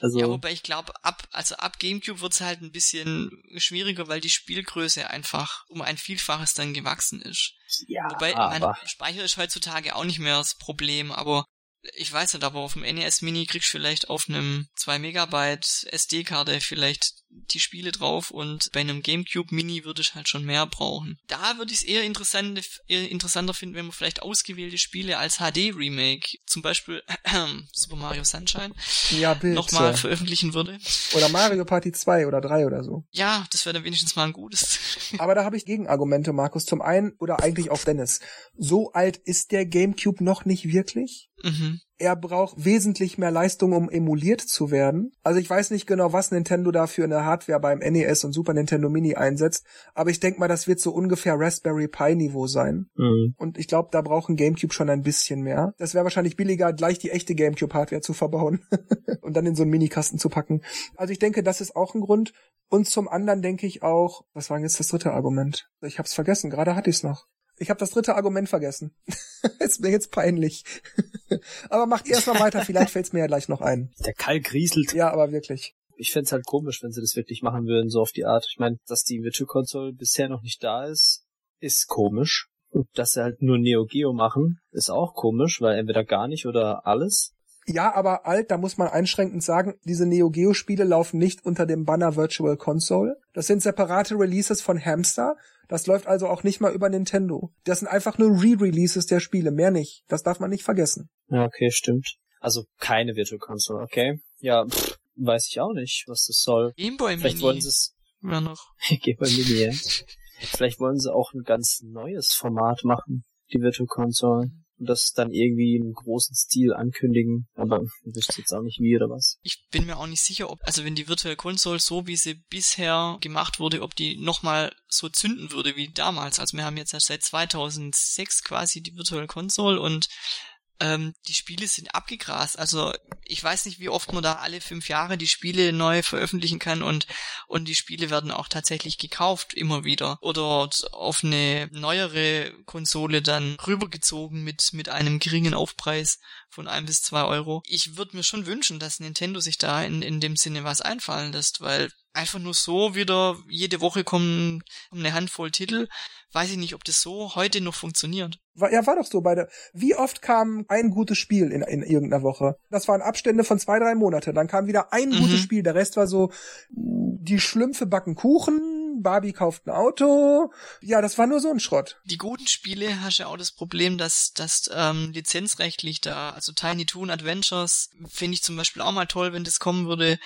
also ja, wobei ich glaube, ab, also ab GameCube wird's halt ein bisschen schwieriger, weil die Spielgröße einfach um ein Vielfaches dann gewachsen ist. Ja, wobei, aber... mein Speicher ist heutzutage auch nicht mehr das Problem, aber ich weiß nicht, aber auf dem NES Mini kriegst du vielleicht auf einem 2 Megabyte SD-Karte vielleicht die Spiele drauf und bei einem GameCube Mini würde ich halt schon mehr brauchen. Da würde ich es eher, interessant, eher interessanter finden, wenn man vielleicht ausgewählte Spiele als HD-Remake, zum Beispiel äh, Super Mario Sunshine, ja, bitte. nochmal veröffentlichen würde. Oder Mario Party 2 oder 3 oder so. Ja, das wäre dann wenigstens mal ein gutes. Aber da habe ich Gegenargumente, Markus. Zum einen, oder eigentlich auch Dennis, so alt ist der GameCube noch nicht wirklich. Mhm er braucht wesentlich mehr Leistung, um emuliert zu werden. Also ich weiß nicht genau, was Nintendo da für eine Hardware beim NES und Super Nintendo Mini einsetzt, aber ich denke mal, das wird so ungefähr Raspberry Pi Niveau sein. Mhm. Und ich glaube, da braucht ein GameCube schon ein bisschen mehr. Das wäre wahrscheinlich billiger, gleich die echte GameCube Hardware zu verbauen und dann in so einen Minikasten zu packen. Also ich denke, das ist auch ein Grund. Und zum anderen denke ich auch, was war denn jetzt das dritte Argument? Ich hab's vergessen, gerade hatte ich's noch. Ich habe das dritte Argument vergessen. ist mir jetzt peinlich. aber macht erst mal weiter, vielleicht fällt's mir ja gleich noch ein. Der Kalk rieselt. Ja, aber wirklich. Ich fände halt komisch, wenn sie das wirklich machen würden, so auf die Art. Ich meine, dass die Virtual Console bisher noch nicht da ist, ist komisch. Und dass sie halt nur Neo Geo machen, ist auch komisch, weil entweder gar nicht oder alles. Ja, aber alt, da muss man einschränkend sagen, diese Neo Geo Spiele laufen nicht unter dem Banner Virtual Console. Das sind separate Releases von Hamster. Das läuft also auch nicht mal über Nintendo. Das sind einfach nur Re-Releases der Spiele, mehr nicht. Das darf man nicht vergessen. Ja, okay, stimmt. Also keine Virtual Console, okay. Ja, pff, weiß ich auch nicht, was das soll. Gameboy Vielleicht Mini wollen sie es. wäre noch. Gameboy Mini, ja. Vielleicht wollen sie auch ein ganz neues Format machen, die Virtual Console. Und das dann irgendwie im großen Stil ankündigen. Aber ich wüsste jetzt auch nicht wie oder was. Ich bin mir auch nicht sicher, ob, also wenn die Virtual Console so wie sie bisher gemacht wurde, ob die nochmal so zünden würde wie damals. Also wir haben jetzt seit 2006 quasi die Virtual Console und ähm, die Spiele sind abgegrast. Also ich weiß nicht, wie oft man da alle fünf Jahre die Spiele neu veröffentlichen kann und und die Spiele werden auch tatsächlich gekauft immer wieder oder auf eine neuere Konsole dann rübergezogen mit mit einem geringen Aufpreis von ein bis zwei Euro. Ich würde mir schon wünschen, dass Nintendo sich da in in dem Sinne was einfallen lässt, weil einfach nur so wieder jede Woche kommen eine Handvoll Titel. Weiß ich nicht, ob das so heute noch funktioniert. War, ja, war doch so bei der. Wie oft kam ein gutes Spiel in, in irgendeiner Woche? Das waren Abstände von zwei, drei Monate. Dann kam wieder ein Mhm. gutes Spiel. Der Rest war so, die Schlümpfe backen Kuchen, Barbie kauft ein Auto. Ja, das war nur so ein Schrott. Die guten Spiele hast ja auch das Problem, dass das ähm, lizenzrechtlich da, also Tiny Toon Adventures finde ich zum Beispiel auch mal toll, wenn das kommen würde.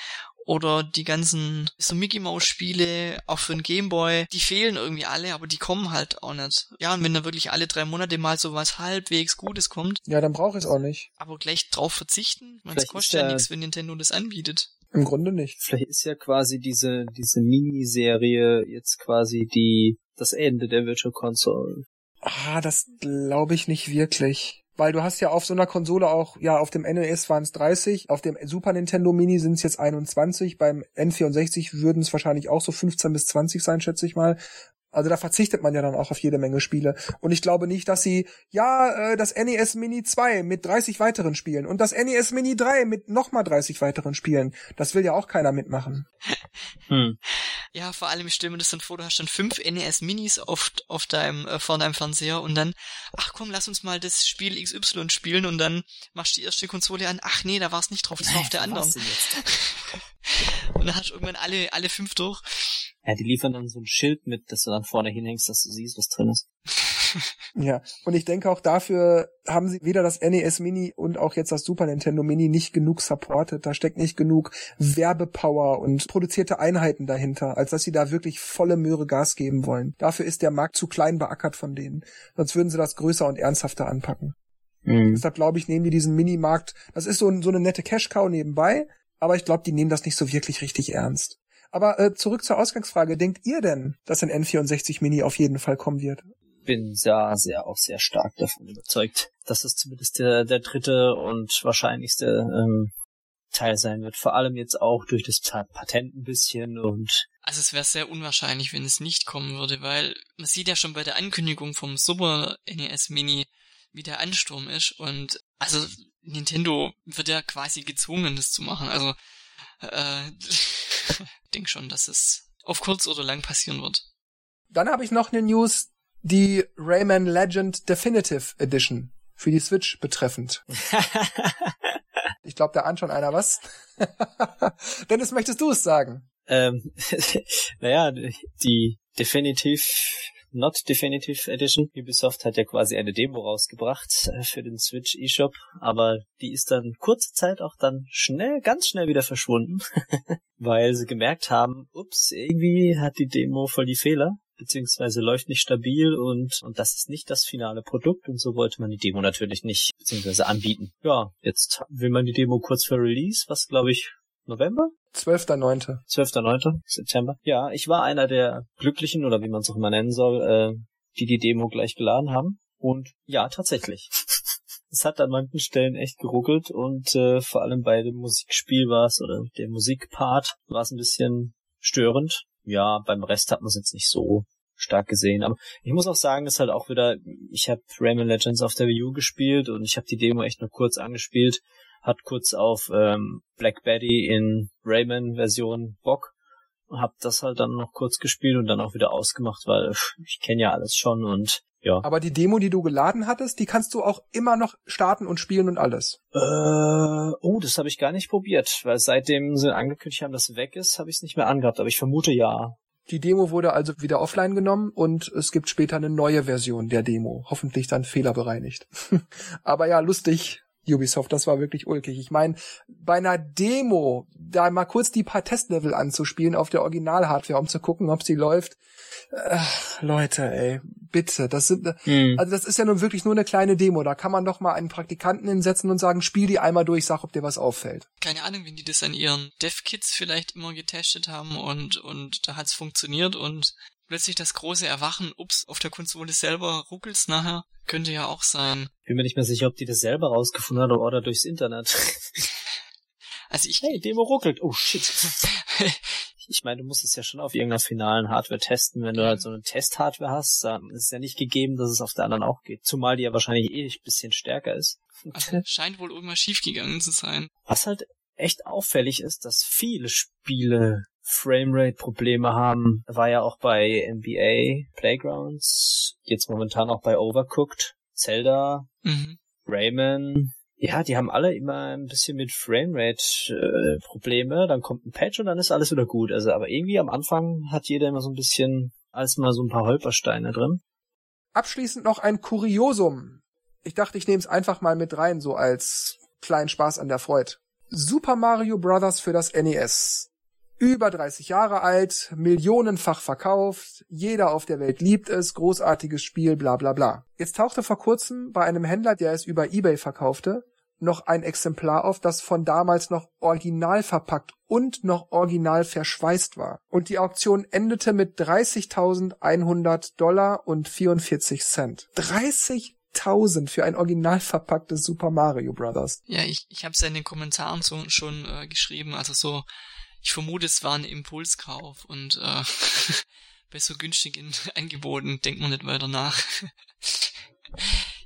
Oder die ganzen so Mickey Mouse Spiele, auch für den Gameboy, die fehlen irgendwie alle, aber die kommen halt auch nicht. Ja, und wenn da wirklich alle drei Monate mal so was halbwegs Gutes kommt, Ja, dann brauche ich es auch nicht. aber gleich drauf verzichten, man, kostet ja- nichts, wenn Nintendo das anbietet. Im Grunde nicht. Vielleicht ist ja quasi diese, diese Miniserie jetzt quasi die, das Ende der Virtual Console. Ah, das glaube ich nicht wirklich. Weil du hast ja auf so einer Konsole auch, ja, auf dem NES waren es 30, auf dem Super Nintendo Mini sind es jetzt 21, beim N64 würden es wahrscheinlich auch so 15 bis 20 sein, schätze ich mal. Also da verzichtet man ja dann auch auf jede Menge Spiele. Und ich glaube nicht, dass sie, ja, äh, das NES Mini 2 mit 30 weiteren Spielen und das NES Mini 3 mit nochmal 30 weiteren Spielen. Das will ja auch keiner mitmachen. Hm. Ja, vor allem ich stelle mir das dann vor, du hast dann fünf NES Minis auf, auf deinem, äh, vor deinem Fernseher und dann, ach komm, lass uns mal das Spiel XY spielen und dann machst du die erste Konsole an, ach nee, da war es nicht drauf, das war auf der anderen. Was denn jetzt? Und dann hast du irgendwann alle, alle fünf durch. Ja, die liefern dann so ein Schild mit, dass du dann vorne hinhängst, dass du siehst, was drin ist. Ja, und ich denke auch dafür haben sie weder das NES Mini und auch jetzt das Super Nintendo Mini nicht genug supported. Da steckt nicht genug Werbepower und produzierte Einheiten dahinter, als dass sie da wirklich volle Möhre Gas geben wollen. Dafür ist der Markt zu klein beackert von denen. Sonst würden sie das größer und ernsthafter anpacken. Hm. Deshalb glaube ich, nehmen die diesen Minimarkt. Das ist so, ein- so eine nette Cash-Cow nebenbei, aber ich glaube, die nehmen das nicht so wirklich richtig ernst. Aber äh, zurück zur Ausgangsfrage. Denkt ihr denn, dass ein N64 Mini auf jeden Fall kommen wird? bin sehr, sehr, auch sehr stark davon überzeugt, dass es zumindest der, der dritte und wahrscheinlichste ähm, Teil sein wird. Vor allem jetzt auch durch das Pa- Patent ein bisschen und Also es wäre sehr unwahrscheinlich, wenn es nicht kommen würde, weil man sieht ja schon bei der Ankündigung vom Super NES Mini, wie der Ansturm ist und also Nintendo wird ja quasi gezwungen, das zu machen. Also äh, denk schon, dass es auf kurz oder lang passieren wird. Dann habe ich noch eine News, die Rayman Legend Definitive Edition für die Switch betreffend. ich glaube, da an schon einer was. Dennis, möchtest du es sagen? Ähm, naja, die definitiv Not Definitive Edition. Ubisoft hat ja quasi eine Demo rausgebracht äh, für den Switch eShop, aber die ist dann kurze Zeit auch dann schnell, ganz schnell wieder verschwunden, weil sie gemerkt haben, ups, irgendwie hat die Demo voll die Fehler beziehungsweise läuft nicht stabil und, und das ist nicht das finale Produkt und so wollte man die Demo natürlich nicht beziehungsweise anbieten. Ja, jetzt will man die Demo kurz vor Release, was glaube ich November? 12.9. 12.9. September. Ja, ich war einer der Glücklichen, oder wie man es auch immer nennen soll, äh, die die Demo gleich geladen haben. Und ja, tatsächlich. es hat an manchen Stellen echt geruckelt und äh, vor allem bei dem Musikspiel war es, oder der Musikpart war es ein bisschen störend. Ja, beim Rest hat man es jetzt nicht so stark gesehen. Aber ich muss auch sagen, dass halt auch wieder, ich habe Rayman Legends auf der Wii U gespielt und ich habe die Demo echt nur kurz angespielt hat kurz auf ähm, Black Betty in Rayman-Version Bock hab das halt dann noch kurz gespielt und dann auch wieder ausgemacht, weil ich kenne ja alles schon und ja. Aber die Demo, die du geladen hattest, die kannst du auch immer noch starten und spielen und alles. Äh, oh, das habe ich gar nicht probiert, weil seitdem sie angekündigt haben, dass es weg ist, habe ich es nicht mehr angehabt, aber ich vermute ja. Die Demo wurde also wieder offline genommen und es gibt später eine neue Version der Demo, hoffentlich dann fehlerbereinigt. aber ja, lustig, Ubisoft, das war wirklich ulkig. Ich meine, bei einer Demo, da mal kurz die paar Testlevel anzuspielen auf der Original-Hardware, um zu gucken, ob sie läuft. Ach, Leute, ey, bitte, das sind, mhm. also das ist ja nun wirklich nur eine kleine Demo. Da kann man doch mal einen Praktikanten hinsetzen und sagen, spiel die einmal durch, sag, ob dir was auffällt. Keine Ahnung, wenn die das an ihren Dev-Kits vielleicht immer getestet haben und, und da hat's funktioniert und plötzlich das große Erwachen, ups, auf der Konsole selber ruckelt's nachher, könnte ja auch sein. Bin mir nicht mehr sicher, ob die das selber rausgefunden hat oder durchs Internet. also ich... Hey, Demo ruckelt. Oh shit. ich meine, du musst es ja schon auf irgendeiner finalen Hardware testen. Wenn du halt so eine Test-Hardware hast, dann ist es ja nicht gegeben, dass es auf der anderen auch geht. Zumal die ja wahrscheinlich eh ein bisschen stärker ist. Also scheint wohl irgendwas schiefgegangen zu sein. Was halt echt auffällig ist, dass viele Spiele Framerate-Probleme haben. War ja auch bei NBA Playgrounds, jetzt momentan auch bei Overcooked, Zelda, mhm. Rayman. Ja, die haben alle immer ein bisschen mit Framerate-Probleme. Äh, dann kommt ein Patch und dann ist alles wieder gut. Also, aber irgendwie am Anfang hat jeder immer so ein bisschen als mal so ein paar Holpersteine drin. Abschließend noch ein Kuriosum. Ich dachte, ich nehme es einfach mal mit rein, so als kleinen Spaß an der Freude. Super Mario Bros. für das NES über 30 Jahre alt, millionenfach verkauft, jeder auf der Welt liebt es, großartiges Spiel, bla bla bla. Jetzt tauchte vor kurzem bei einem Händler, der es über eBay verkaufte, noch ein Exemplar auf, das von damals noch original verpackt und noch original verschweißt war. Und die Auktion endete mit 30.100 Dollar und 44 Cent. 30.000 für ein original verpacktes Super Mario Brothers. Ja, ich, ich habe es ja in den Kommentaren so, schon äh, geschrieben, also so ich vermute, es war ein Impulskauf und äh, bei so günstigen Angeboten denkt man nicht weiter nach.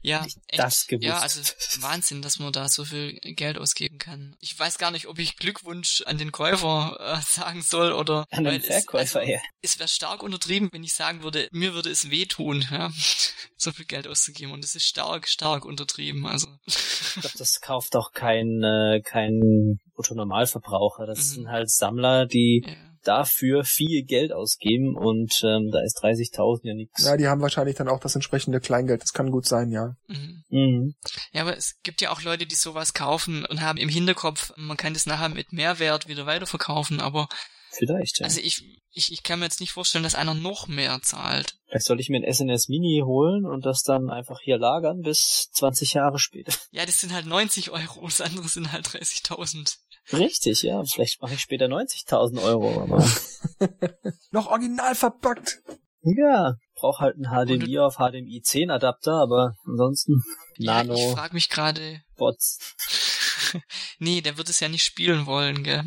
Ja, das gewusst. ja, also Wahnsinn, dass man da so viel Geld ausgeben kann. Ich weiß gar nicht, ob ich Glückwunsch an den Käufer äh, sagen soll oder an den Verkäufer also, ja. Es wäre stark untertrieben, wenn ich sagen würde, mir würde es wehtun, ja, so viel Geld auszugeben und es ist stark, stark untertrieben. Also ich glaube, das kauft auch kein äh, kein Otto Normalverbraucher. Das mhm. sind halt Sammler, die ja dafür viel Geld ausgeben und ähm, da ist 30.000 ja nichts. Ja, die haben wahrscheinlich dann auch das entsprechende Kleingeld. Das kann gut sein, ja. Mhm. Mhm. Ja, aber es gibt ja auch Leute, die sowas kaufen und haben im Hinterkopf, man kann das nachher mit Mehrwert wieder weiterverkaufen, aber Vielleicht, ja. Also ich, ich, ich kann mir jetzt nicht vorstellen, dass einer noch mehr zahlt. Vielleicht soll ich mir ein SNS Mini holen und das dann einfach hier lagern bis 20 Jahre später. Ja, das sind halt 90 Euro, das andere sind halt 30.000. Richtig, ja. Vielleicht mache ich später 90.000 Euro. Aber Noch original verpackt. Ja, brauch halt einen HDMI auf HDMI 10 Adapter, aber ansonsten ja, Nano. Ich frage mich gerade. Bots. nee, der wird es ja nicht spielen wollen, gell?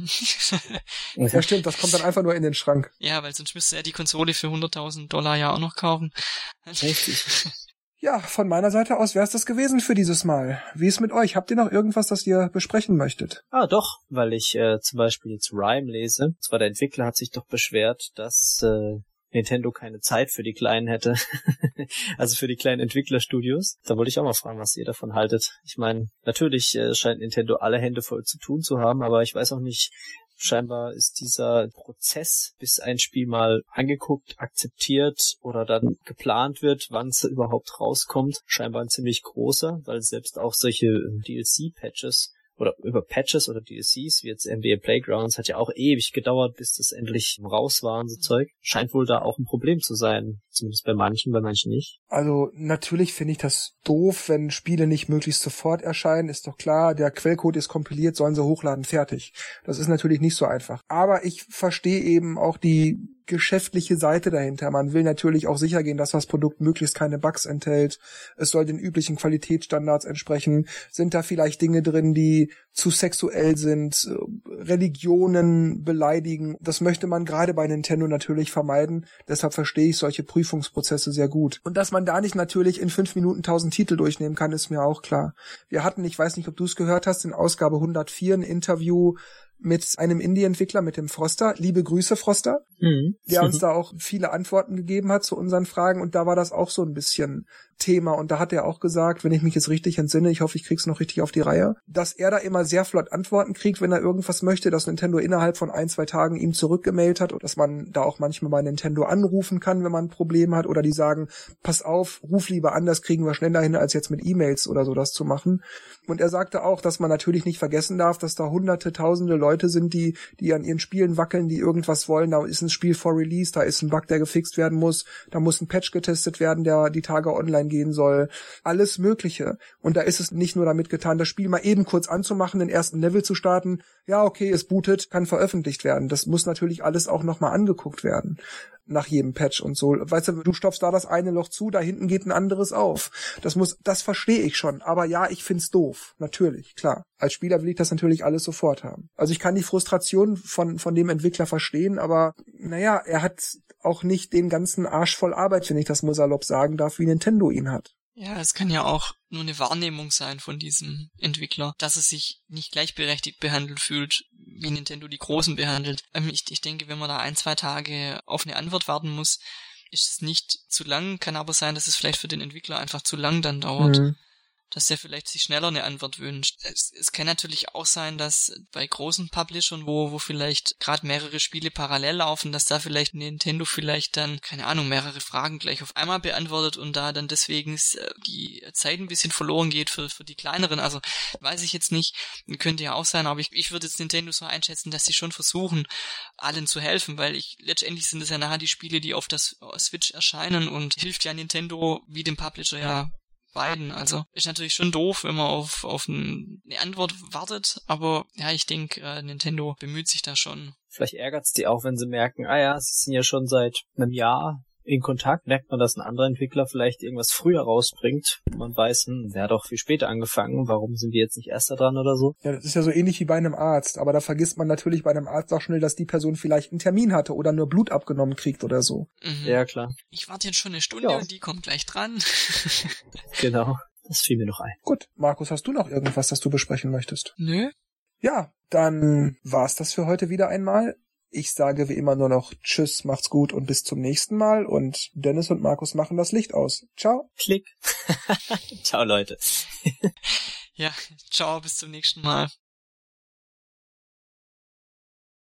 ja, stimmt, das kommt dann einfach nur in den Schrank. Ja, weil sonst müsste er die Konsole für 100.000 Dollar ja auch noch kaufen. Richtig. Ja, von meiner Seite aus wäre es das gewesen für dieses Mal. Wie ist mit euch? Habt ihr noch irgendwas, das ihr besprechen möchtet? Ah, doch, weil ich äh, zum Beispiel jetzt Rhyme lese. Zwar der Entwickler hat sich doch beschwert, dass äh, Nintendo keine Zeit für die Kleinen hätte. also für die kleinen Entwicklerstudios. Da wollte ich auch mal fragen, was ihr davon haltet. Ich meine, natürlich äh, scheint Nintendo alle Hände voll zu tun zu haben, aber ich weiß auch nicht, scheinbar ist dieser Prozess, bis ein Spiel mal angeguckt, akzeptiert oder dann geplant wird, wann es überhaupt rauskommt, scheinbar ein ziemlich großer, weil selbst auch solche DLC-Patches oder über Patches oder DLCs, wie jetzt NBA Playgrounds, hat ja auch ewig gedauert, bis das endlich raus war und so Zeug. Scheint wohl da auch ein Problem zu sein. Zumindest bei manchen, bei manchen nicht. Also natürlich finde ich das doof, wenn Spiele nicht möglichst sofort erscheinen. Ist doch klar, der Quellcode ist kompiliert, sollen sie hochladen, fertig. Das ist natürlich nicht so einfach. Aber ich verstehe eben auch die geschäftliche Seite dahinter. Man will natürlich auch sicher gehen, dass das Produkt möglichst keine Bugs enthält. Es soll den üblichen Qualitätsstandards entsprechen. Sind da vielleicht Dinge drin, die zu sexuell sind, äh, Religionen beleidigen? Das möchte man gerade bei Nintendo natürlich vermeiden. Deshalb verstehe ich solche Prüfungsprozesse sehr gut. Und dass man da nicht natürlich in fünf Minuten tausend Titel durchnehmen kann, ist mir auch klar. Wir hatten, ich weiß nicht, ob du es gehört hast, in Ausgabe 104 ein Interview mit einem Indie-Entwickler, mit dem Froster. Liebe Grüße, Froster. Mhm. Der uns da auch viele Antworten gegeben hat zu unseren Fragen. Und da war das auch so ein bisschen Thema. Und da hat er auch gesagt, wenn ich mich jetzt richtig entsinne, ich hoffe, ich krieg's noch richtig auf die Reihe, dass er da immer sehr flott Antworten kriegt, wenn er irgendwas möchte, dass Nintendo innerhalb von ein, zwei Tagen ihm zurückgemailt hat und dass man da auch manchmal bei Nintendo anrufen kann, wenn man ein Problem hat oder die sagen, pass auf, ruf lieber an, das kriegen wir schneller hin, als jetzt mit E-Mails oder so das zu machen. Und er sagte auch, dass man natürlich nicht vergessen darf, dass da hunderte, tausende Leute sind, die, die an ihren Spielen wackeln, die irgendwas wollen. Da ist ein Spiel vor Release, da ist ein Bug, der gefixt werden muss, da muss ein Patch getestet werden, der die Tage online gehen soll. Alles Mögliche. Und da ist es nicht nur damit getan, das Spiel mal eben kurz anzumachen, den ersten Level zu starten. Ja, okay, es bootet, kann veröffentlicht werden. Das muss natürlich alles auch nochmal angeguckt werden nach jedem Patch und so. Weißt du, du stopfst da das eine Loch zu, da hinten geht ein anderes auf. Das muss, das verstehe ich schon. Aber ja, ich find's doof. Natürlich, klar. Als Spieler will ich das natürlich alles sofort haben. Also ich kann die Frustration von, von dem Entwickler verstehen, aber naja, er hat auch nicht den ganzen Arsch voll Arbeit, wenn ich das mal salopp sagen darf, wie Nintendo ihn hat. Ja, es kann ja auch nur eine Wahrnehmung sein von diesem Entwickler, dass er sich nicht gleichberechtigt behandelt fühlt, wie Nintendo die Großen behandelt. Ähm, ich, ich denke, wenn man da ein, zwei Tage auf eine Antwort warten muss, ist es nicht zu lang, kann aber sein, dass es vielleicht für den Entwickler einfach zu lang dann dauert. Mhm dass der vielleicht sich schneller eine Antwort wünscht. Es, es kann natürlich auch sein, dass bei großen Publishern, wo, wo vielleicht gerade mehrere Spiele parallel laufen, dass da vielleicht Nintendo vielleicht dann, keine Ahnung, mehrere Fragen gleich auf einmal beantwortet und da dann deswegen äh, die Zeit ein bisschen verloren geht für, für die kleineren. Also weiß ich jetzt nicht, könnte ja auch sein, aber ich, ich würde jetzt Nintendo so einschätzen, dass sie schon versuchen, allen zu helfen, weil ich letztendlich sind es ja nachher die Spiele, die auf das Switch erscheinen und hilft ja Nintendo wie dem Publisher ja beiden. Also ist natürlich schon doof, wenn man auf, auf eine Antwort wartet, aber ja, ich denke, äh, Nintendo bemüht sich da schon. Vielleicht ärgert's die auch, wenn sie merken, ah ja, sie sind ja schon seit einem Jahr in Kontakt, merkt man, dass ein anderer Entwickler vielleicht irgendwas früher rausbringt. Man weiß, hm, der hat doch viel später angefangen, warum sind wir jetzt nicht erster dran oder so? Ja, das ist ja so ähnlich wie bei einem Arzt, aber da vergisst man natürlich bei einem Arzt auch schnell, dass die Person vielleicht einen Termin hatte oder nur Blut abgenommen kriegt oder so. Mhm. Ja, klar. Ich warte jetzt schon eine Stunde ja. und die kommt gleich dran. genau. Das fiel mir noch ein. Gut, Markus, hast du noch irgendwas, das du besprechen möchtest? Nö. Ja, dann war's das für heute wieder einmal. Ich sage wie immer nur noch Tschüss, macht's gut und bis zum nächsten Mal. Und Dennis und Markus machen das Licht aus. Ciao. Klick. ciao, Leute. ja, ciao, bis zum nächsten Mal.